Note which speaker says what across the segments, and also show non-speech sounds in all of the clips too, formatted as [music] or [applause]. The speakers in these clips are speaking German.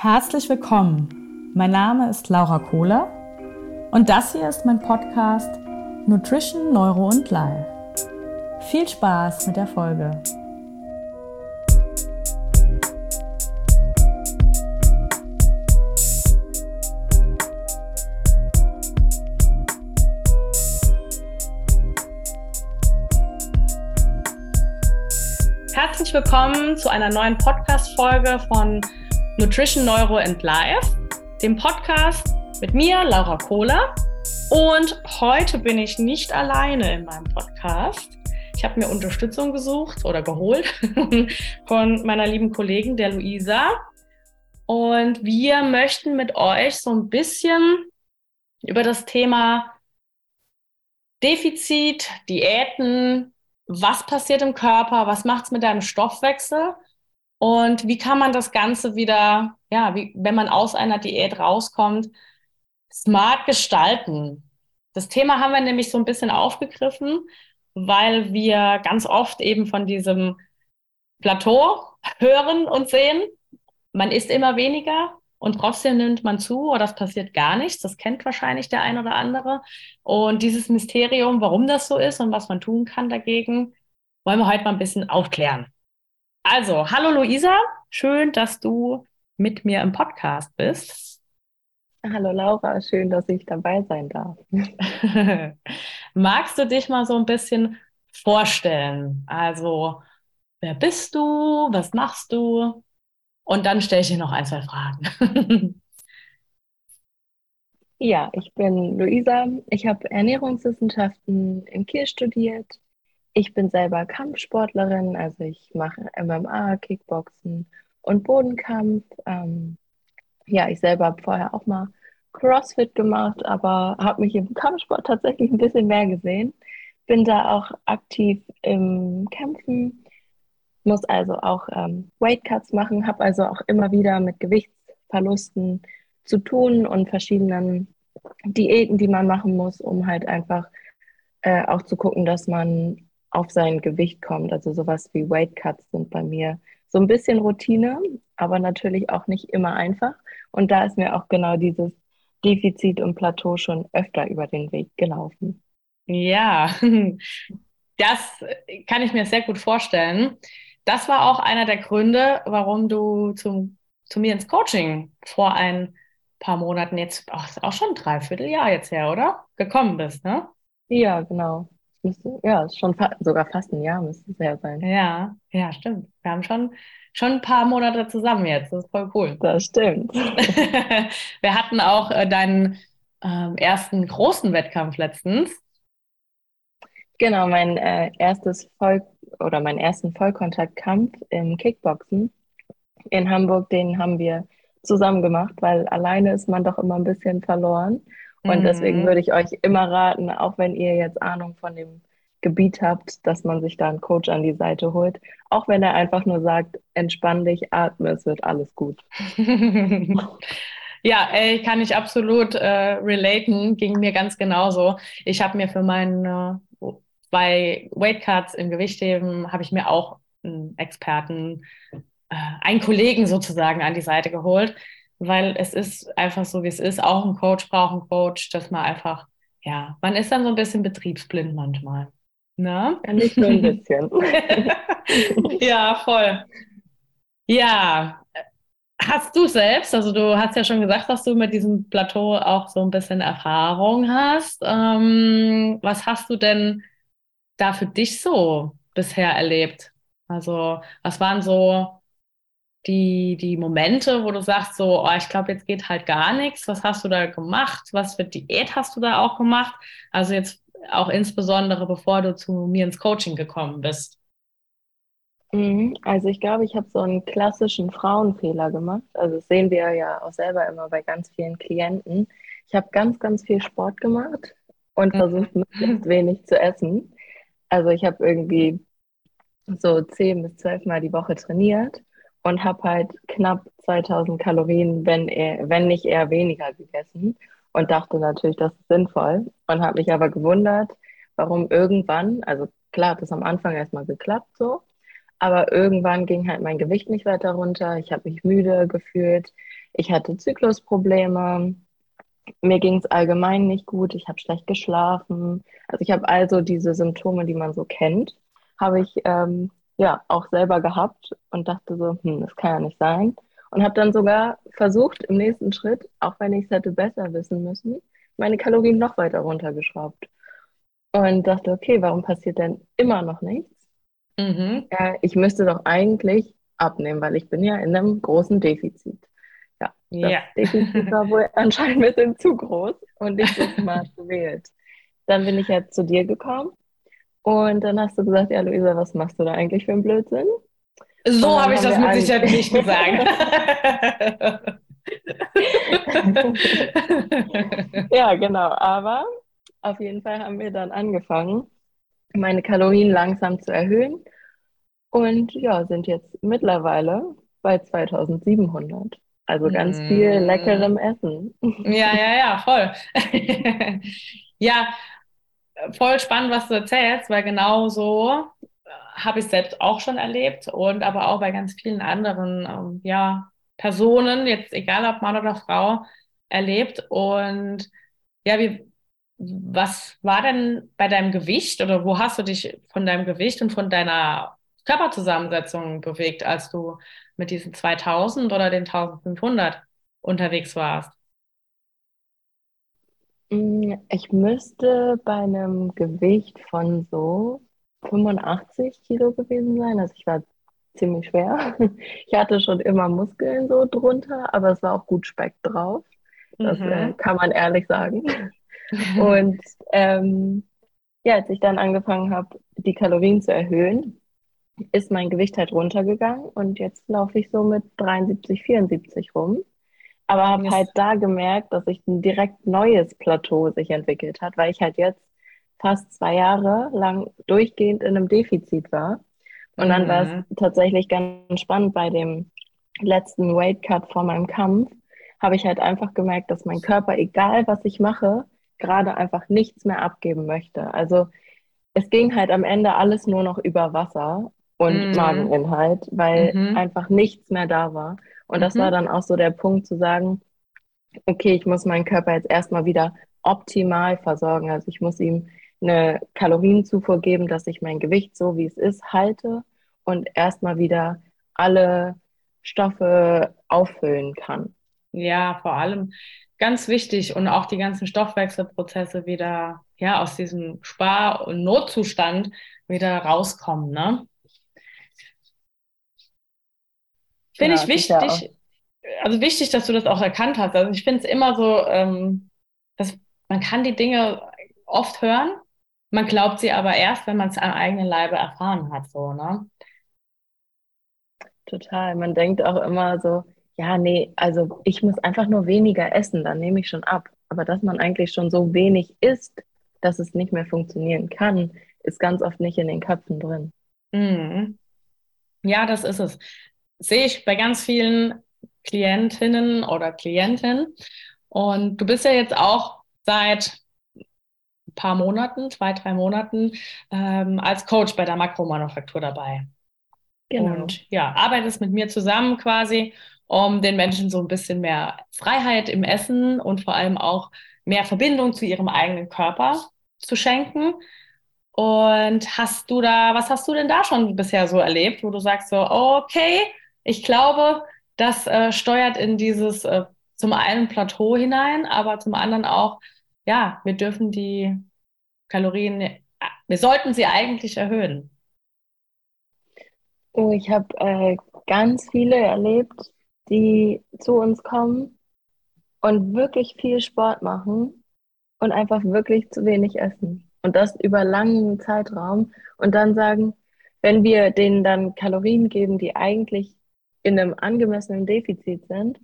Speaker 1: Herzlich willkommen. Mein Name ist Laura Kohler und das hier ist mein Podcast Nutrition, Neuro und Life. Viel Spaß mit der Folge. Herzlich willkommen zu einer neuen Podcast-Folge von Nutrition, Neuro and Life, dem Podcast mit mir, Laura Kohler. Und heute bin ich nicht alleine in meinem Podcast. Ich habe mir Unterstützung gesucht oder geholt [laughs] von meiner lieben Kollegin, der Luisa. Und wir möchten mit euch so ein bisschen über das Thema Defizit, Diäten, was passiert im Körper, was macht es mit deinem Stoffwechsel und wie kann man das Ganze wieder, ja, wie, wenn man aus einer Diät rauskommt, smart gestalten? Das Thema haben wir nämlich so ein bisschen aufgegriffen, weil wir ganz oft eben von diesem Plateau hören und sehen. Man isst immer weniger und trotzdem nimmt man zu oder es passiert gar nichts. Das kennt wahrscheinlich der ein oder andere. Und dieses Mysterium, warum das so ist und was man tun kann dagegen, wollen wir heute mal ein bisschen aufklären. Also, hallo Luisa, schön, dass du mit mir im Podcast bist.
Speaker 2: Hallo Laura, schön, dass ich dabei sein darf. [laughs]
Speaker 1: Magst du dich mal so ein bisschen vorstellen? Also, wer bist du? Was machst du? Und dann stelle ich dir noch ein, zwei Fragen. [laughs]
Speaker 2: ja, ich bin Luisa. Ich habe Ernährungswissenschaften in Kiel studiert ich bin selber Kampfsportlerin, also ich mache MMA, Kickboxen und Bodenkampf. Ähm, ja, ich selber habe vorher auch mal CrossFit gemacht, aber habe mich im Kampfsport tatsächlich ein bisschen mehr gesehen. Bin da auch aktiv im Kämpfen, muss also auch ähm, Weightcuts machen, habe also auch immer wieder mit Gewichtsverlusten zu tun und verschiedenen Diäten, die man machen muss, um halt einfach äh, auch zu gucken, dass man auf sein Gewicht kommt. Also sowas wie Weight Cuts sind bei mir so ein bisschen Routine, aber natürlich auch nicht immer einfach. Und da ist mir auch genau dieses Defizit und Plateau schon öfter über den Weg gelaufen.
Speaker 1: Ja, [laughs] das kann ich mir sehr gut vorstellen. Das war auch einer der Gründe, warum du zum, zu mir ins Coaching vor ein paar Monaten jetzt, auch, auch schon ein Dreivierteljahr jetzt her, oder? Gekommen bist, ne?
Speaker 2: Ja, genau. Müsste, ja, ist schon fa sogar fast ein Jahr müsste es ja sein.
Speaker 1: Ja, ja, stimmt. Wir haben schon, schon ein paar Monate zusammen jetzt. Das ist voll cool.
Speaker 2: Das stimmt. [laughs]
Speaker 1: Wir hatten auch äh, deinen ähm, ersten großen Wettkampf letztens.
Speaker 2: Genau, mein äh, erstes Voll oder meinen ersten Vollkontaktkampf im Kickboxen in Hamburg, den haben wir zusammen gemacht, weil alleine ist man doch immer ein bisschen verloren. Und mhm. deswegen würde ich euch immer raten, auch wenn ihr jetzt Ahnung von dem Gebiet habt, dass man sich da einen Coach an die Seite holt. Auch wenn er einfach nur sagt, entspann dich, atme, es wird alles gut. [laughs]
Speaker 1: ja, ey, kann ich absolut äh, relaten, ging mir ganz genauso. Ich habe mir für meine äh, zwei Weightcuts im Gewichtheben, habe ich mir auch einen Experten, äh, einen Kollegen sozusagen an die Seite geholt, weil es ist einfach so, wie es ist. Auch ein Coach braucht einen Coach, dass man einfach, ja, man ist dann so ein bisschen betriebsblind manchmal. Ne?
Speaker 2: Ja, nicht nur ein bisschen. [laughs]
Speaker 1: ja, voll. Ja, hast du selbst, also du hast ja schon gesagt, dass du mit diesem Plateau auch so ein bisschen Erfahrung hast. Ähm, was hast du denn da für dich so bisher erlebt? Also, was waren so die, die Momente, wo du sagst, so, oh, ich glaube, jetzt geht halt gar nichts. Was hast du da gemacht? Was für Diät hast du da auch gemacht? Also jetzt auch insbesondere, bevor du zu mir ins Coaching gekommen bist.
Speaker 2: Mhm. Also ich glaube, ich habe so einen klassischen Frauenfehler gemacht. Also das sehen wir ja auch selber immer bei ganz vielen Klienten. Ich habe ganz, ganz viel Sport gemacht und mhm. versucht, möglichst wenig zu essen. Also ich habe irgendwie so zehn bis zwölf Mal die Woche trainiert und habe halt knapp 2000 Kalorien, wenn, eher, wenn nicht eher weniger gegessen und dachte natürlich, das ist sinnvoll und habe mich aber gewundert, warum irgendwann, also klar hat es am Anfang erstmal geklappt so, aber irgendwann ging halt mein Gewicht nicht weiter runter, ich habe mich müde gefühlt, Ich hatte Zyklusprobleme, mir ging es allgemein nicht gut, ich habe schlecht geschlafen. Also ich habe also diese Symptome, die man so kennt, habe ich ähm, ja auch selber gehabt und dachte so, hm, das kann ja nicht sein. Und habe dann sogar versucht, im nächsten Schritt, auch wenn ich es hätte besser wissen müssen, meine Kalorien noch weiter runtergeschraubt. Und dachte, okay, warum passiert denn immer noch nichts? Mhm. Äh, ich müsste doch eigentlich abnehmen, weil ich bin ja in einem großen Defizit. Ja, das ja. Defizit war wohl [laughs] anscheinend ein bisschen zu groß und nicht so smart gewählt. Dann bin ich ja zu dir gekommen und dann hast du gesagt, ja, Luisa, was machst du da eigentlich für einen Blödsinn?
Speaker 1: So habe ich das mit Sicherheit nicht gesagt. [laughs]
Speaker 2: ja, genau. Aber auf jeden Fall haben wir dann angefangen, meine Kalorien langsam zu erhöhen und ja, sind jetzt mittlerweile bei 2700. Also ganz mm. viel leckerem Essen.
Speaker 1: Ja, ja, ja, voll. [laughs] [laughs] ja, voll spannend, was du erzählst, weil genau so äh, habe ich selbst auch schon erlebt und aber auch bei ganz vielen anderen ähm, ja, Personen, jetzt egal ob Mann oder Frau, erlebt. Und ja, wie, was war denn bei deinem Gewicht oder wo hast du dich von deinem Gewicht und von deiner Körperzusammensetzung bewegt, als du mit diesen 2000 oder den 1500 unterwegs warst?
Speaker 2: Mm, ich müsste bei einem Gewicht von so 85 Kilo gewesen sein. Also ich war ziemlich schwer. [laughs] Ich hatte schon immer Muskeln so drunter, aber es war auch gut Speck drauf. Das mhm. äh, kann man ehrlich sagen. [laughs] Und ähm, ja, als ich dann angefangen habe, die Kalorien zu erhöhen, ist mein Gewicht halt runtergegangen und jetzt laufe ich so mit 73, 74 rum. Aber habe halt da gemerkt, dass sich ein direkt neues Plateau sich entwickelt hat, weil ich halt jetzt fast zwei Jahre lang durchgehend in einem Defizit war. Und dann mhm. war es tatsächlich ganz spannend bei dem letzten Weight Cut vor meinem Kampf, habe ich halt einfach gemerkt, dass mein Körper, egal was ich mache, gerade einfach nichts mehr abgeben möchte. Also es ging halt am Ende alles nur noch über Wasser und mhm. Mageninhalt, weil mhm. einfach nichts mehr da war. Und das war mhm. dann auch so der Punkt zu sagen, okay, ich muss meinen Körper jetzt erstmal wieder optimal versorgen. Also ich muss ihm eine Kalorienzufuhr geben, dass ich mein Gewicht so wie es ist halte und erstmal wieder alle Stoffe auffüllen kann.
Speaker 1: Ja, vor allem ganz wichtig und auch die ganzen Stoffwechselprozesse wieder ja aus diesem Spar- und Notzustand wieder rauskommen, ne? Finde ja, ich wichtig. Also wichtig, dass du das auch erkannt hast. Also ich finde es immer so, ähm, dass man kann die Dinge oft hören, man glaubt sie aber erst, wenn man es am eigenen Leibe erfahren hat, so, ne?
Speaker 2: Total. Man denkt auch immer so, ja, nee, also ich muss einfach nur weniger essen, dann nehme ich schon ab. Aber dass man eigentlich schon so wenig isst, dass es nicht mehr funktionieren kann, ist ganz oft nicht in den Köpfen drin.
Speaker 1: Mhm. Ja, das ist es. Sehe ich bei ganz vielen Klientinnen oder Klienten. Und du bist ja jetzt auch seit ein paar Monaten, zwei, drei Monaten, ähm, als Coach bei der Makromanufaktur dabei. Genau. Und ja, arbeitest mit mir zusammen quasi, um den Menschen so ein bisschen mehr Freiheit im Essen und vor allem auch mehr Verbindung zu ihrem eigenen Körper zu schenken. Und hast du da, was hast du denn da schon bisher so erlebt, wo du sagst so, okay, ich glaube, das äh, steuert in dieses äh, zum einen Plateau hinein, aber zum anderen auch, ja, wir dürfen die Kalorien, wir sollten sie eigentlich erhöhen.
Speaker 2: Oh, ich habe äh, ganz viele erlebt, die zu uns kommen und wirklich viel Sport machen und einfach wirklich zu wenig essen. Und das über langen Zeitraum und dann sagen, wenn wir denen dann Kalorien geben, die eigentlich in einem angemessenen Defizit sind,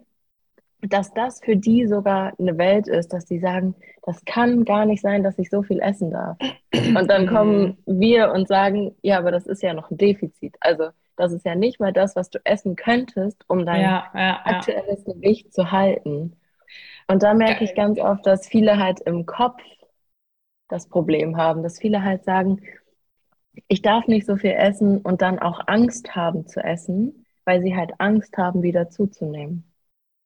Speaker 2: dass das für die sogar eine Welt ist, dass die sagen, das kann gar nicht sein, dass ich so viel essen darf. Und dann kommen wir und sagen, ja, aber das ist ja noch ein Defizit. Also das ist ja nicht mal das, was du essen könntest, um dein ja, ja, aktuelles ja. Gewicht zu halten. Und da merke ich ganz oft, dass viele halt im Kopf das Problem haben, dass viele halt sagen, ich darf nicht so viel essen und dann auch Angst haben zu essen, weil sie halt Angst haben, wieder zuzunehmen.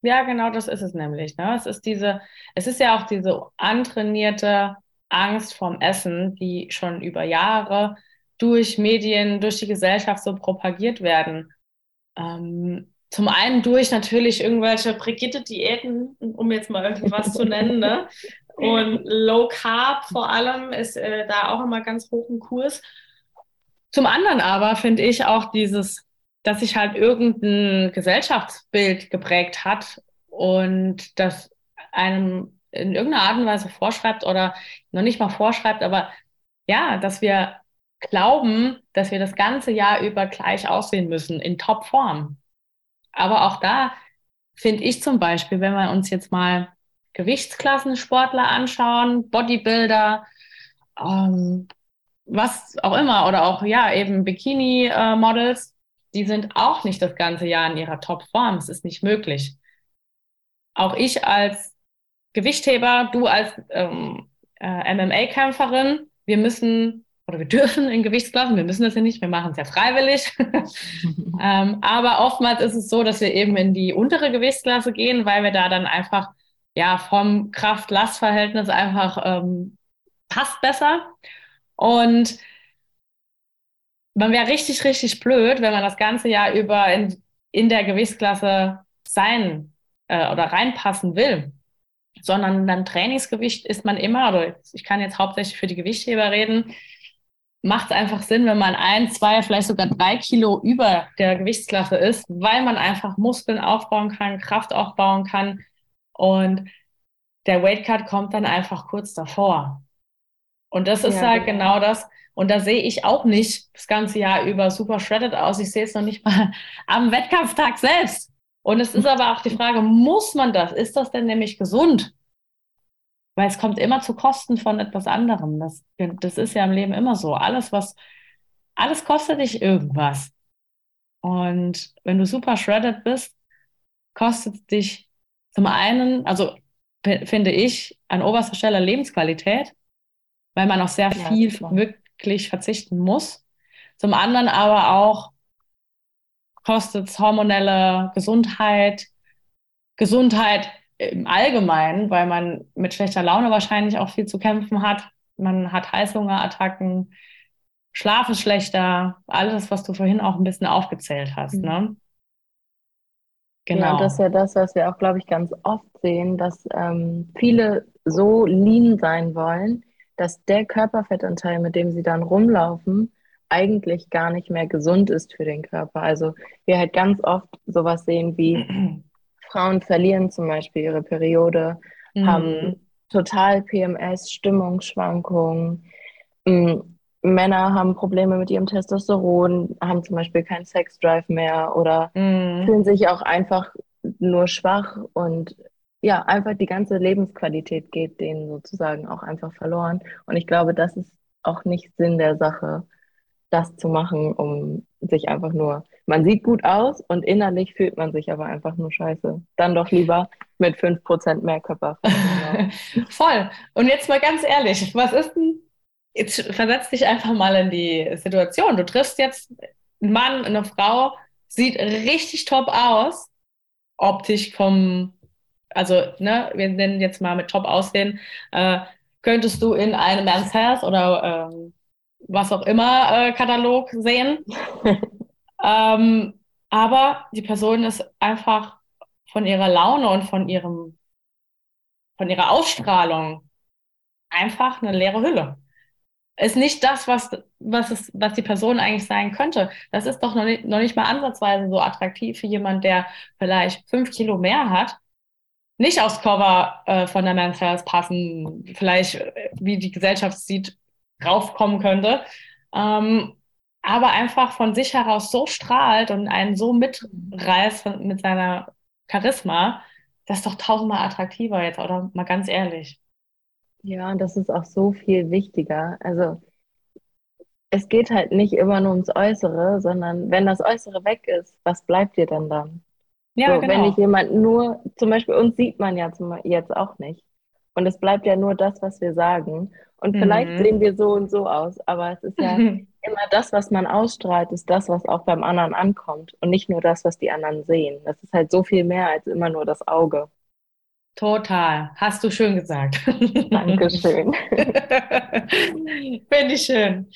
Speaker 1: Ja, genau das ist es nämlich. Ne? Es ist diese, es ist ja auch diese antrainierte Angst vorm Essen, die schon über Jahre durch Medien, durch die Gesellschaft so propagiert werden. Ähm, zum einen durch natürlich irgendwelche Brigitte-Diäten, um jetzt mal irgendwas zu nennen, ne? Und Low Carb vor allem ist äh, da auch immer ganz hoch im Kurs. Zum anderen aber finde ich auch dieses, dass sich halt irgendein Gesellschaftsbild geprägt hat und das einem in irgendeiner Art und Weise vorschreibt oder noch nicht mal vorschreibt, aber ja, dass wir glauben, dass wir das ganze Jahr über gleich aussehen müssen, in Topform. Aber auch da finde ich zum Beispiel, wenn wir uns jetzt mal Gewichtsklassensportler anschauen, Bodybuilder, ähm, was auch immer, oder auch ja, eben Bikini-Models, die sind auch nicht das ganze Jahr in ihrer Topform. Es ist nicht möglich. Auch ich als Gewichtheber, du als ähm, äh, MMA-Kämpferin, wir müssen oder wir [laughs] dürfen in Gewichtsklassen, wir müssen das ja nicht, wir machen es ja freiwillig. [laughs] ähm, aber oftmals ist es so, dass wir eben in die untere Gewichtsklasse gehen, weil wir da dann einfach ja vom Kraft-Last-Verhältnis einfach ähm, passt besser. Und man wäre richtig, richtig blöd, wenn man das ganze Jahr über in, in der Gewichtsklasse sein äh, oder reinpassen will. Sondern dann Trainingsgewicht ist man immer, oder ich kann jetzt hauptsächlich für die Gewichtheber reden, macht es einfach Sinn, wenn man ein, zwei, vielleicht sogar drei Kilo über der Gewichtsklasse ist, weil man einfach Muskeln aufbauen kann, Kraft aufbauen kann. Und der Weightcut kommt dann einfach kurz davor. Und das ist ja, halt genau. genau das. Und da sehe ich auch nicht das ganze Jahr über super shredded aus. Ich sehe es noch nicht mal [laughs] am Wettkampftag selbst. Und es ist aber auch die Frage, muss man das? Ist das denn nämlich gesund? Weil es kommt immer zu Kosten von etwas anderem. Das, das ist ja im Leben immer so. Alles, was, alles kostet dich irgendwas. Und wenn du super shredded bist, kostet es dich zum einen, also finde ich, an oberster Stelle Lebensqualität, weil man auch sehr ja, viel wirklich verzichten muss. Zum anderen aber auch kostet es hormonelle Gesundheit, Gesundheit im Allgemeinen, weil man mit schlechter Laune wahrscheinlich auch viel zu kämpfen hat. Man hat Heißhungerattacken, Schlaf ist schlechter, alles, was du vorhin auch ein bisschen aufgezählt hast. Mhm. Ne?
Speaker 2: Genau. Ja, das ist ja das, was wir auch, glaube ich, ganz oft sehen, dass ähm, viele so lean sein wollen, dass der Körperfettanteil, mit dem sie dann rumlaufen, eigentlich gar nicht mehr gesund ist für den Körper. Also wir halt ganz oft sowas sehen wie [clears throat] Frauen verlieren zum Beispiel ihre Periode, mhm. haben total PMS, Stimmungsschwankungen. Ähm, Männer haben Probleme mit ihrem Testosteron, haben zum Beispiel keinen Sexdrive mehr oder mhm. fühlen sich auch einfach nur schwach und ja, einfach die ganze Lebensqualität geht denen sozusagen auch einfach verloren. Und ich glaube, das ist auch nicht Sinn der Sache, das zu machen, um sich einfach nur man sieht gut aus und innerlich fühlt man sich aber einfach nur scheiße. Dann doch lieber mit 5% mehr Körper. [laughs]
Speaker 1: Voll. Und jetzt mal ganz ehrlich, was ist denn, jetzt versetz dich einfach mal in die Situation. Du triffst jetzt einen Mann, eine Frau, sieht richtig top aus, optisch vom, also, ne, wir nennen jetzt mal mit top aussehen, äh, könntest du in einem Men's Health oder ähm, was auch immer äh, Katalog sehen. [laughs] Ähm, aber die Person ist einfach von ihrer Laune und von ihrem, von ihrer Ausstrahlung einfach eine leere Hülle. Ist nicht das, was, was, es, was die Person eigentlich sein könnte. Das ist doch noch nicht, noch nicht mal ansatzweise so attraktiv für jemand, der vielleicht fünf Kilo mehr hat, nicht aufs Cover äh, von der Men's Health passen, vielleicht, äh, wie die Gesellschaft sieht, raufkommen könnte. Ähm, aber einfach von sich heraus so strahlt und einen so mitreißt mit seiner Charisma, das ist doch tausendmal attraktiver jetzt, oder mal ganz ehrlich.
Speaker 2: Ja, das ist auch so viel wichtiger. Also es geht halt nicht immer nur ums Äußere, sondern wenn das Äußere weg ist, was bleibt dir dann dann? Ja, so, genau. Wenn ich jemand nur, zum Beispiel uns sieht man ja zum, jetzt auch nicht. Und es bleibt ja nur das, was wir sagen. Und vielleicht
Speaker 1: Mhm.
Speaker 2: sehen wir so und so aus, aber es ist ja [laughs] immer das, was man ausstrahlt, ist das, was auch beim anderen ankommt und nicht nur das, was die anderen sehen. Das ist halt so viel mehr als immer nur das Auge.
Speaker 1: Total. Hast du schön gesagt. [laughs]
Speaker 2: Dankeschön.
Speaker 1: Finde ich schön.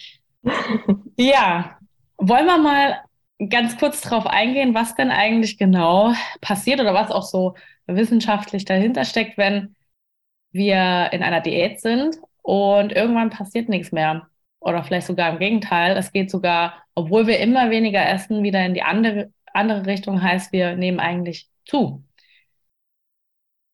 Speaker 1: Ja, wollen wir mal ganz kurz drauf eingehen, was denn eigentlich genau passiert oder was auch so wissenschaftlich dahinter steckt, wenn wir in einer Diät sind und irgendwann passiert nichts mehr. Oder vielleicht sogar im Gegenteil. Es geht sogar, obwohl wir immer weniger essen, wieder in die andere, andere Richtung, heißt, wir nehmen eigentlich zu.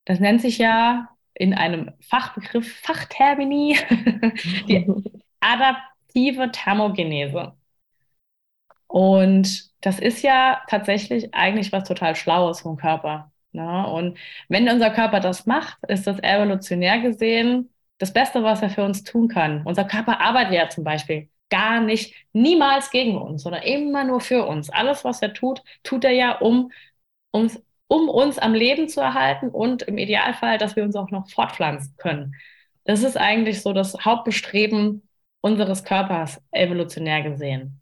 Speaker 1: Das nennt sich ja in einem Fachbegriff, Fachtermini, [laughs] die [laughs] adaptive Thermogenese. Und das ist ja tatsächlich eigentlich was total Schlaues vom Körper. Ne? Und wenn unser Körper das macht, ist das evolutionär gesehen das Beste, was er für uns tun kann. Unser Körper arbeitet ja zum Beispiel gar nicht, niemals gegen uns, sondern immer nur für uns. Alles, was er tut, tut er ja, um uns, um uns am Leben zu erhalten und im Idealfall, dass wir uns auch noch fortpflanzen können. Das ist eigentlich so das Hauptbestreben unseres Körpers, evolutionär gesehen.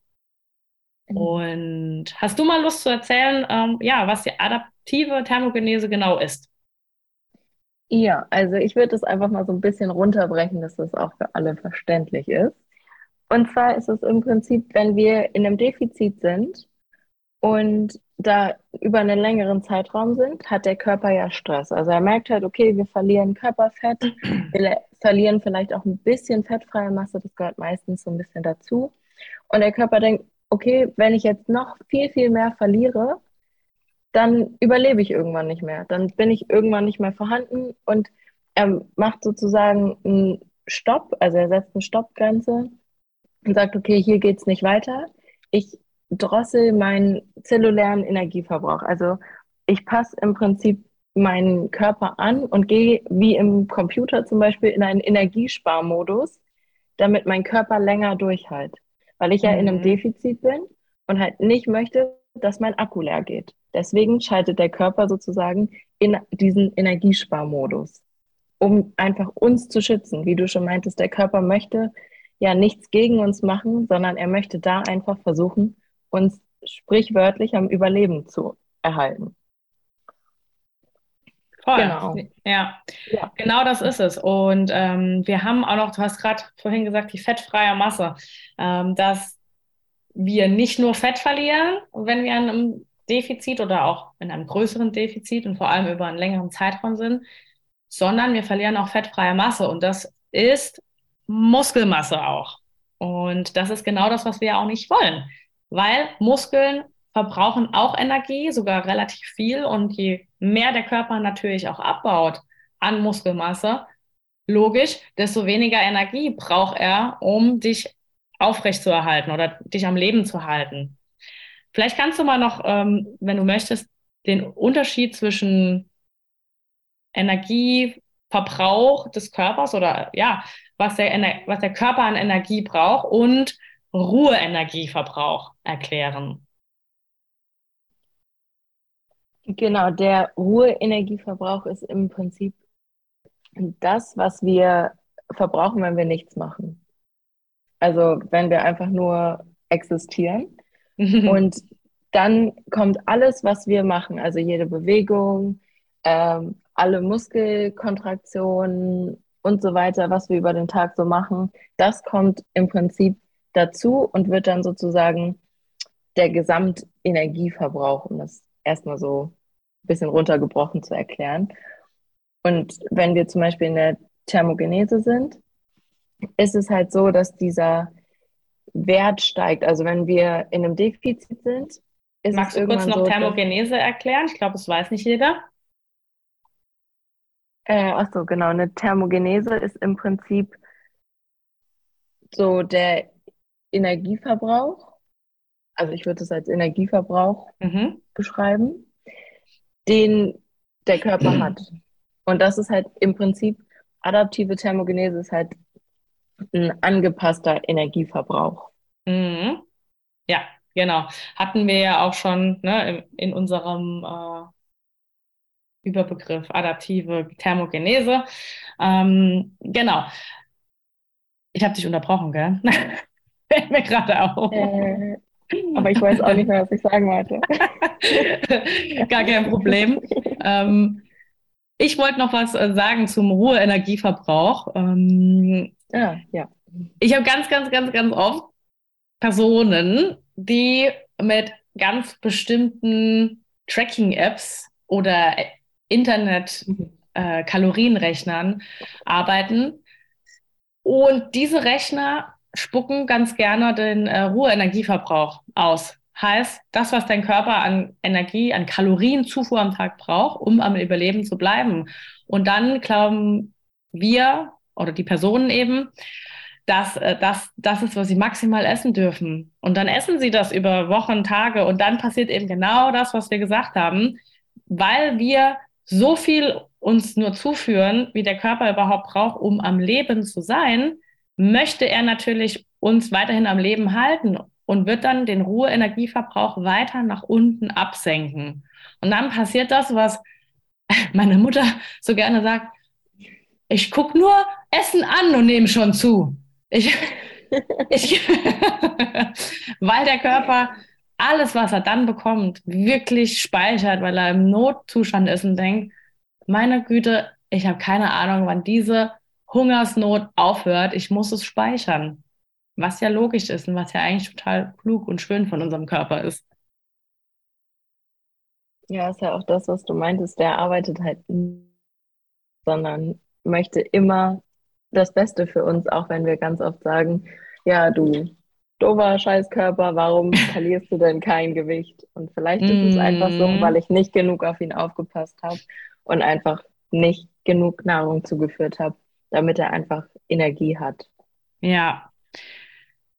Speaker 1: Und hast du mal Lust zu erzählen, ähm, ja, was die adaptive Thermogenese genau ist?
Speaker 2: Ja, also ich würde es einfach mal so ein bisschen runterbrechen, dass das auch für alle verständlich ist. Und zwar ist es im Prinzip, wenn wir in einem Defizit sind und da über einen längeren Zeitraum sind, hat der Körper ja Stress. Also er merkt halt, okay, wir verlieren Körperfett, [clears throat] wir verlieren vielleicht auch ein bisschen fettfreie Masse, das gehört meistens so ein bisschen dazu. Und der Körper denkt, okay, wenn ich jetzt noch viel, viel mehr verliere, dann überlebe ich irgendwann nicht mehr. Dann bin ich irgendwann nicht mehr vorhanden und er macht sozusagen einen Stopp, also er setzt eine Stoppgrenze und sagt, okay, hier geht's nicht weiter. Ich drossel meinen zellulären Energieverbrauch. Also ich passe im Prinzip meinen Körper an und gehe wie im Computer zum Beispiel in einen Energiesparmodus, damit mein Körper länger durchhält. Weil ich ja in einem
Speaker 1: Mhm.
Speaker 2: Defizit bin und halt nicht möchte, dass mein Akku leer geht. Deswegen schaltet der Körper sozusagen in diesen Energiesparmodus, um einfach uns zu schützen. Wie du schon meintest, der Körper möchte ja nichts gegen uns machen, sondern er möchte da einfach versuchen, uns sprichwörtlich am Überleben zu erhalten.
Speaker 1: Voll.
Speaker 2: Genau.
Speaker 1: Ja,
Speaker 2: Ja.
Speaker 1: genau das ist es. Und ähm, wir haben auch noch, du hast gerade vorhin gesagt, die fettfreie Masse, ähm, dass wir nicht nur Fett verlieren, wenn wir in einem Defizit oder auch in einem größeren Defizit und vor allem über einen längeren Zeitraum sind, sondern wir verlieren auch fettfreie Masse. Und das ist Muskelmasse auch. Und das ist genau das, was wir auch nicht wollen, weil Muskeln verbrauchen auch Energie, sogar relativ viel. Und je mehr der Körper natürlich auch abbaut an Muskelmasse, logisch, desto weniger Energie braucht er, um dich aufrechtzuerhalten oder dich am Leben zu halten. Vielleicht kannst du mal noch, ähm, wenn du möchtest, den Unterschied zwischen Energieverbrauch des Körpers oder ja, was der, Ener was der Körper an Energie braucht und Ruheenergieverbrauch erklären.
Speaker 2: Genau, der Ruheenergieverbrauch ist im Prinzip das, was wir verbrauchen, wenn wir nichts machen. Also wenn wir einfach nur existieren. [laughs] Und dann kommt alles, was wir machen, also jede Bewegung, ähm, alle Muskelkontraktionen und so weiter, was wir über den Tag so machen, das kommt im Prinzip dazu und wird dann sozusagen der Gesamtenergieverbrauch, um das erstmal so bisschen runtergebrochen zu erklären. Und wenn wir zum Beispiel in der Thermogenese sind, ist es halt so, dass dieser Wert steigt. Also wenn wir in einem Defizit sind, ist
Speaker 1: Magst
Speaker 2: es
Speaker 1: du kurz noch
Speaker 2: so,
Speaker 1: Thermogenese erklären? Ich glaube, das weiß nicht jeder.
Speaker 2: äh, ach so, genau, eine Thermogenese ist im Prinzip so der Energieverbrauch. Also ich würde es als Energieverbrauch
Speaker 1: Mhm.
Speaker 2: beschreiben, den der Körper hat. Und das ist halt im Prinzip, adaptive Thermogenese ist halt ein angepasster Energieverbrauch.
Speaker 1: Mhm. Ja, genau. Hatten wir ja auch schon ne, in, in unserem äh, Überbegriff adaptive Thermogenese. Ähm, genau. Ich habe dich unterbrochen, gell? [laughs] Fällt mir gerade auf.
Speaker 2: Äh, aber ich weiß auch nicht mehr, was ich sagen wollte. [laughs]
Speaker 1: Gar kein Problem. Ähm, ich wollte noch was äh, sagen zum Ruheenergieverbrauch. Ähm,
Speaker 2: ja, ja.
Speaker 1: Ich habe ganz, ganz, ganz, ganz oft Personen, die mit ganz bestimmten Tracking-Apps oder Internet-Kalorienrechnern mhm. äh, arbeiten. Und diese Rechner spucken ganz gerne den äh, Ruheenergieverbrauch aus. Heißt, das, was dein Körper an Energie, an Kalorienzufuhr am Tag braucht, um am Überleben zu bleiben. Und dann glauben wir oder die Personen eben, dass äh, das, das ist, was sie maximal essen dürfen. Und dann essen sie das über Wochen, Tage und dann passiert eben genau das, was wir gesagt haben, weil wir so viel uns nur zuführen, wie der Körper überhaupt braucht, um am Leben zu sein, möchte er natürlich uns weiterhin am Leben halten und wird dann den Ruheenergieverbrauch weiter nach unten absenken. Und dann passiert das, was [laughs] meine Mutter so gerne sagt, ich gucke nur Essen an und nehme schon zu. Ich, [laughs] ich [laughs] weil der Körper alles, was er dann bekommt, wirklich speichert, weil er im Notzustand ist und denkt, meine Güte, ich habe keine Ahnung, wann diese Hungersnot aufhört. Ich muss es speichern. Was ja logisch ist und was ja eigentlich total klug und schön von unserem Körper ist.
Speaker 2: Ja, ist ja auch das, was du meintest. Der arbeitet halt nicht, sondern möchte immer das Beste für uns, auch wenn wir ganz oft sagen, ja, du doofer Scheißkörper, warum [laughs] verlierst du denn kein Gewicht? Und vielleicht ist es einfach so, mhm. weil ich nicht genug auf ihn aufgepasst habe und einfach nicht genug Nahrung zugeführt habe, damit er einfach Energie hat.
Speaker 1: Ja,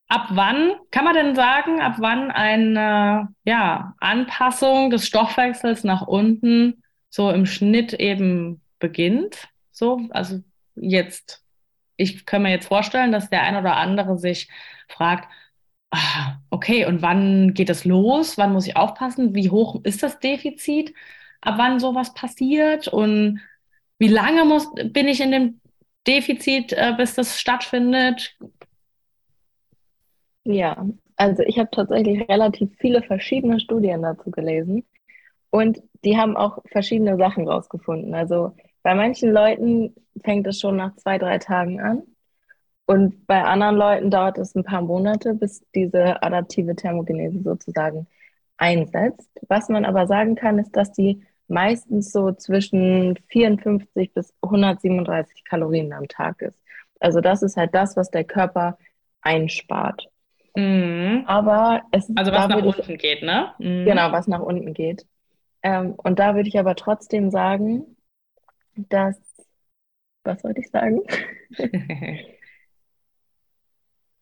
Speaker 1: Ab wann kann man denn sagen, ab wann eine ja, Anpassung des Stoffwechsels nach unten so im Schnitt eben beginnt? So, also jetzt, ich kann mir jetzt vorstellen, dass der ein oder andere sich fragt, ah, okay, und wann geht es los? Wann muss ich aufpassen? Wie hoch ist das Defizit? Ab wann sowas passiert? Und wie lange muss, bin ich in dem Defizit, äh, bis das stattfindet?
Speaker 2: Ja, also ich habe tatsächlich relativ viele verschiedene Studien dazu gelesen und die haben auch verschiedene Sachen rausgefunden. Also bei manchen Leuten fängt es schon nach zwei, drei Tagen an und bei anderen Leuten dauert es ein paar Monate, bis diese adaptive Thermogenese sozusagen einsetzt. Was man aber sagen kann, ist, dass die meistens so zwischen 54 bis 137 Kalorien am Tag ist. Also das ist halt das, was der Körper einspart.
Speaker 1: Mhm.
Speaker 2: Aber es
Speaker 1: Also was nach unten ich, geht, ne?
Speaker 2: Mhm. Genau, was nach unten geht. Ähm, und da würde ich aber trotzdem sagen, dass, was wollte ich sagen? [laughs]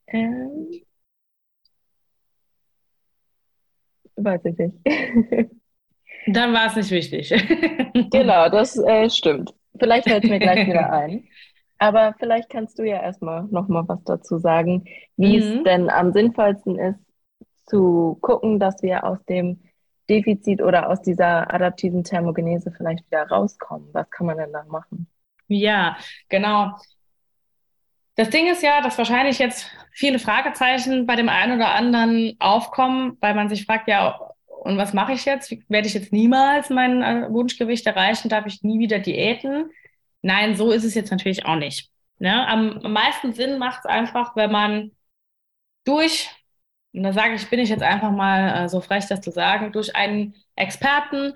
Speaker 2: ähm, weiß ich nicht. [laughs]
Speaker 1: Dann war es nicht wichtig. [laughs]
Speaker 2: genau, das äh, stimmt. Vielleicht fällt es mir gleich wieder ein. Aber vielleicht kannst du ja erstmal nochmal was dazu sagen, wie mhm. es denn am sinnvollsten ist, zu gucken, dass wir aus dem Defizit oder aus dieser adaptiven Thermogenese vielleicht wieder rauskommen. Was kann man denn da machen?
Speaker 1: Ja, genau. Das Ding ist ja, dass wahrscheinlich jetzt viele Fragezeichen bei dem einen oder anderen aufkommen, weil man sich fragt, ja, und was mache ich jetzt? Werde ich jetzt niemals mein äh, Wunschgewicht erreichen? Darf ich nie wieder Diäten? Nein, so ist es jetzt natürlich auch nicht. Ne? Am, meisten Sinn macht es einfach, wenn man durch, und da sage ich, bin ich jetzt einfach mal äh, so frech, das zu sagen, durch einen Experten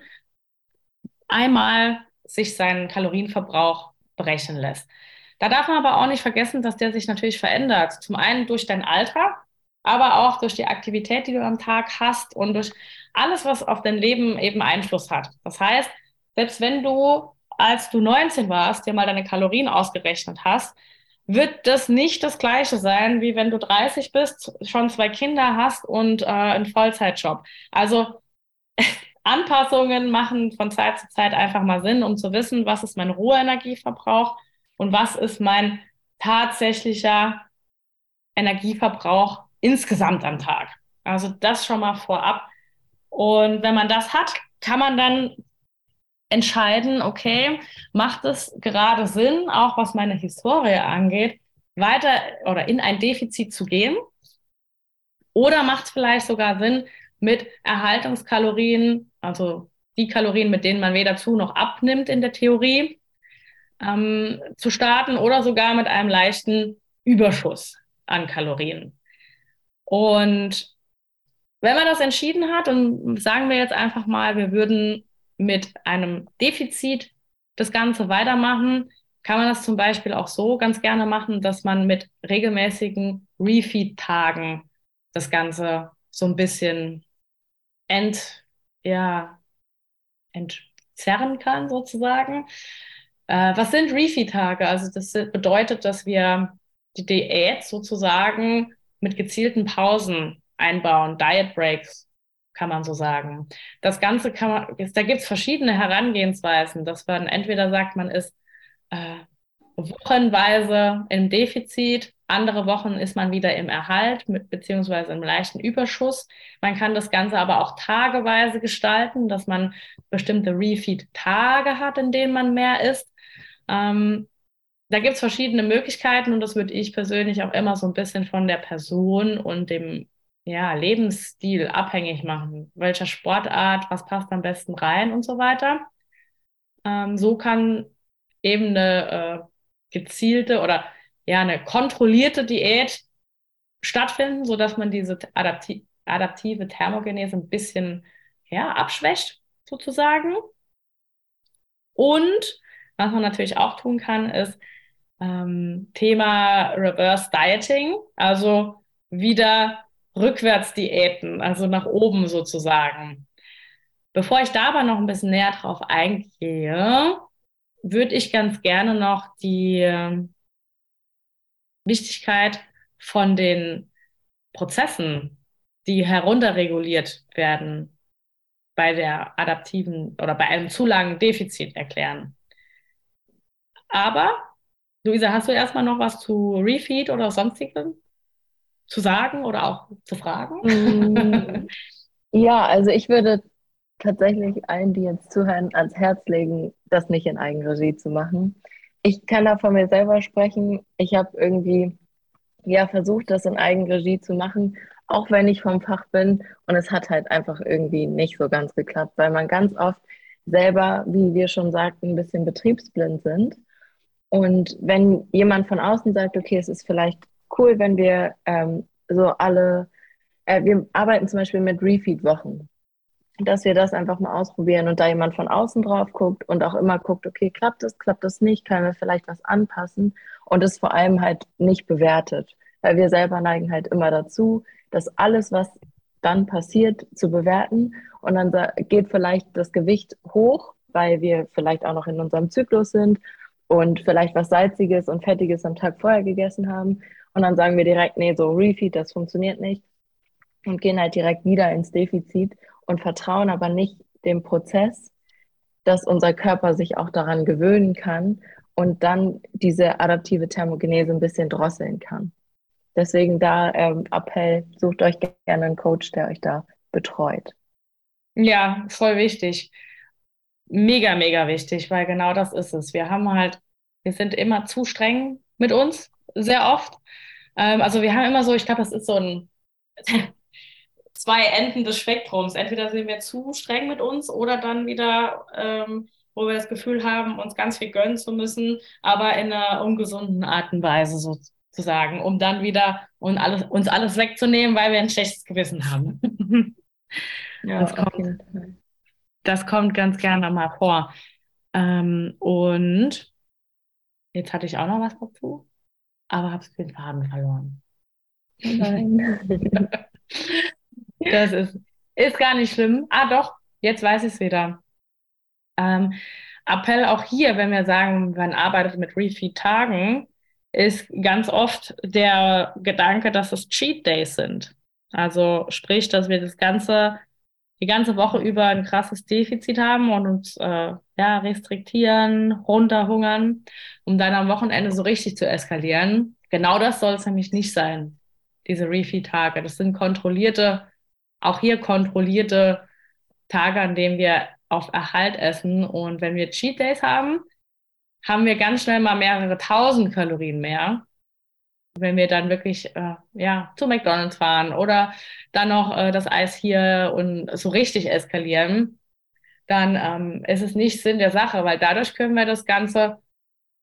Speaker 1: einmal sich seinen Kalorienverbrauch berechnen lässt. Da darf man aber auch nicht vergessen, dass der sich natürlich verändert. Zum einen durch dein Alter, aber auch durch die Aktivität, die du am Tag hast und durch alles, was auf dein Leben eben Einfluss hat. Das heißt, selbst wenn du als du 19 warst, dir mal deine Kalorien ausgerechnet hast, wird das nicht das gleiche sein, wie wenn du 30 bist, schon zwei Kinder hast und äh, einen Vollzeitjob. Also [laughs] Anpassungen machen von Zeit zu Zeit einfach mal Sinn, um zu wissen, was ist mein Ruheenergieverbrauch und was ist mein tatsächlicher Energieverbrauch insgesamt am Tag. Also das schon mal vorab. Und wenn man das hat, kann man dann entscheiden, okay, macht es gerade Sinn, auch was meine Historie angeht, weiter oder in ein Defizit zu gehen? Oder macht es vielleicht sogar Sinn, mit Erhaltungskalorien, also die Kalorien, mit denen man weder zu noch abnimmt in der Theorie, ähm, zu starten oder sogar mit einem leichten Überschuss an Kalorien. Und wenn man das entschieden hat und sagen wir jetzt einfach mal, wir würden mit einem Defizit das Ganze weitermachen, kann man das zum Beispiel auch so ganz gerne machen, dass man mit regelmäßigen Refeed-Tagen das Ganze so ein bisschen ent, ja, entzerren kann, sozusagen. Äh, was sind Refeed-Tage? Also das bedeutet, dass wir die Diät sozusagen mit gezielten Pausen einbauen, Diet Breaks, kann man so sagen. Das Ganze kann man, da gibt es verschiedene Herangehensweisen, dass man entweder sagt, man ist äh, wochenweise im Defizit, andere Wochen ist man wieder im Erhalt mit, beziehungsweise im leichten Überschuss. Man kann das Ganze aber auch tageweise gestalten, dass man bestimmte Refeed-Tage hat, in denen man mehr isst. Ähm, da gibt es verschiedene Möglichkeiten und das würde ich persönlich auch immer so ein bisschen von der Person und dem ja, Lebensstil abhängig machen. Welcher Sportart, was passt am besten rein und so weiter. Ähm, so kann eben eine äh, gezielte oder ja, eine kontrollierte Diät stattfinden, sodass man diese adapti adaptive Thermogenese ein bisschen ja, abschwächt, sozusagen. Und was man natürlich auch tun kann, ist ähm, Thema Reverse Dieting, also wieder Rückwärtsdiäten, also nach oben sozusagen. Bevor ich da aber noch ein bisschen näher drauf eingehe, würde ich ganz gerne noch die Wichtigkeit von den Prozessen, die herunterreguliert werden, bei der adaptiven oder bei einem zu langen Defizit erklären. Aber, Luisa, hast du erstmal noch was zu Refeed oder sonstigem zu sagen oder auch zu fragen?
Speaker 2: Mm, [laughs] ja, also ich würde tatsächlich allen, die jetzt zuhören, ans Herz legen, das nicht in Eigenregie zu machen. Ich kann da von mir selber sprechen. Ich habe irgendwie ja versucht, das in Eigenregie zu machen, auch wenn ich vom Fach bin. Und es hat halt einfach irgendwie nicht so ganz geklappt, weil man ganz oft selber, wie wir schon sagten, ein bisschen betriebsblind sind. Und wenn jemand von außen sagt, okay, es ist vielleicht cool, wenn wir ähm, so alle, äh, wir arbeiten zum Beispiel mit Refeed-Wochen dass wir das einfach mal ausprobieren und da jemand von außen drauf guckt und auch immer guckt, okay, klappt das, klappt das nicht, können wir vielleicht was anpassen? Und es vor allem halt nicht bewertet. Weil wir selber neigen halt immer dazu, dass alles, was dann passiert, zu bewerten. Und dann geht vielleicht das Gewicht hoch, weil wir vielleicht auch noch in unserem Zyklus sind und vielleicht was Salziges und Fettiges am Tag vorher gegessen haben und dann sagen wir direkt, nee, so Refeed, das funktioniert nicht und gehen halt direkt wieder ins Defizit und vertrauen aber nicht dem Prozess, dass unser Körper sich auch daran gewöhnen kann und dann diese adaptive Thermogenese ein bisschen drosseln kann. Deswegen da ähm, Appell, sucht euch gerne einen Coach, der euch da betreut.
Speaker 1: Ja, voll wichtig. Mega, mega wichtig, weil genau das ist es. Wir haben halt, wir sind immer zu streng mit uns, sehr oft. Ähm, also wir haben immer so, ich glaube, das ist so ein [laughs] zwei Enden des Spektrums. Entweder sind wir zu streng mit uns oder dann wieder, ähm, wo wir das Gefühl haben, uns ganz viel gönnen zu müssen, aber in einer ungesunden Art und Weise sozusagen, um dann wieder und alles, uns alles wegzunehmen, weil wir ein schlechtes Gewissen haben. [laughs] ja, das kommt, das kommt ganz gerne mal vor. Ähm, und jetzt hatte ich auch noch was dazu, aber habe den Faden verloren. Nein. [laughs] Das ist, ist gar nicht schlimm. Ah, doch, jetzt weiß ich es wieder. Ähm, Appell auch hier, wenn wir sagen, man arbeitet mit Refeed-Tagen, ist ganz oft der Gedanke, dass es Cheat Days sind. Also sprich, dass wir das ganze, die ganze Woche über ein krasses Defizit haben und uns äh, ja, restriktieren, runterhungern, um dann am Wochenende so richtig zu eskalieren. Genau das soll es nämlich nicht sein, diese Refeed-Tage. Das sind kontrollierte auch hier kontrollierte Tage, an denen wir auf Erhalt essen. Und wenn wir Cheat Days haben, haben wir ganz schnell mal mehrere tausend Kalorien mehr. Wenn wir dann wirklich äh, ja, zu McDonalds fahren oder dann noch äh, das Eis hier und so richtig eskalieren, dann ähm, ist es nicht Sinn der Sache, weil dadurch können wir das Ganze,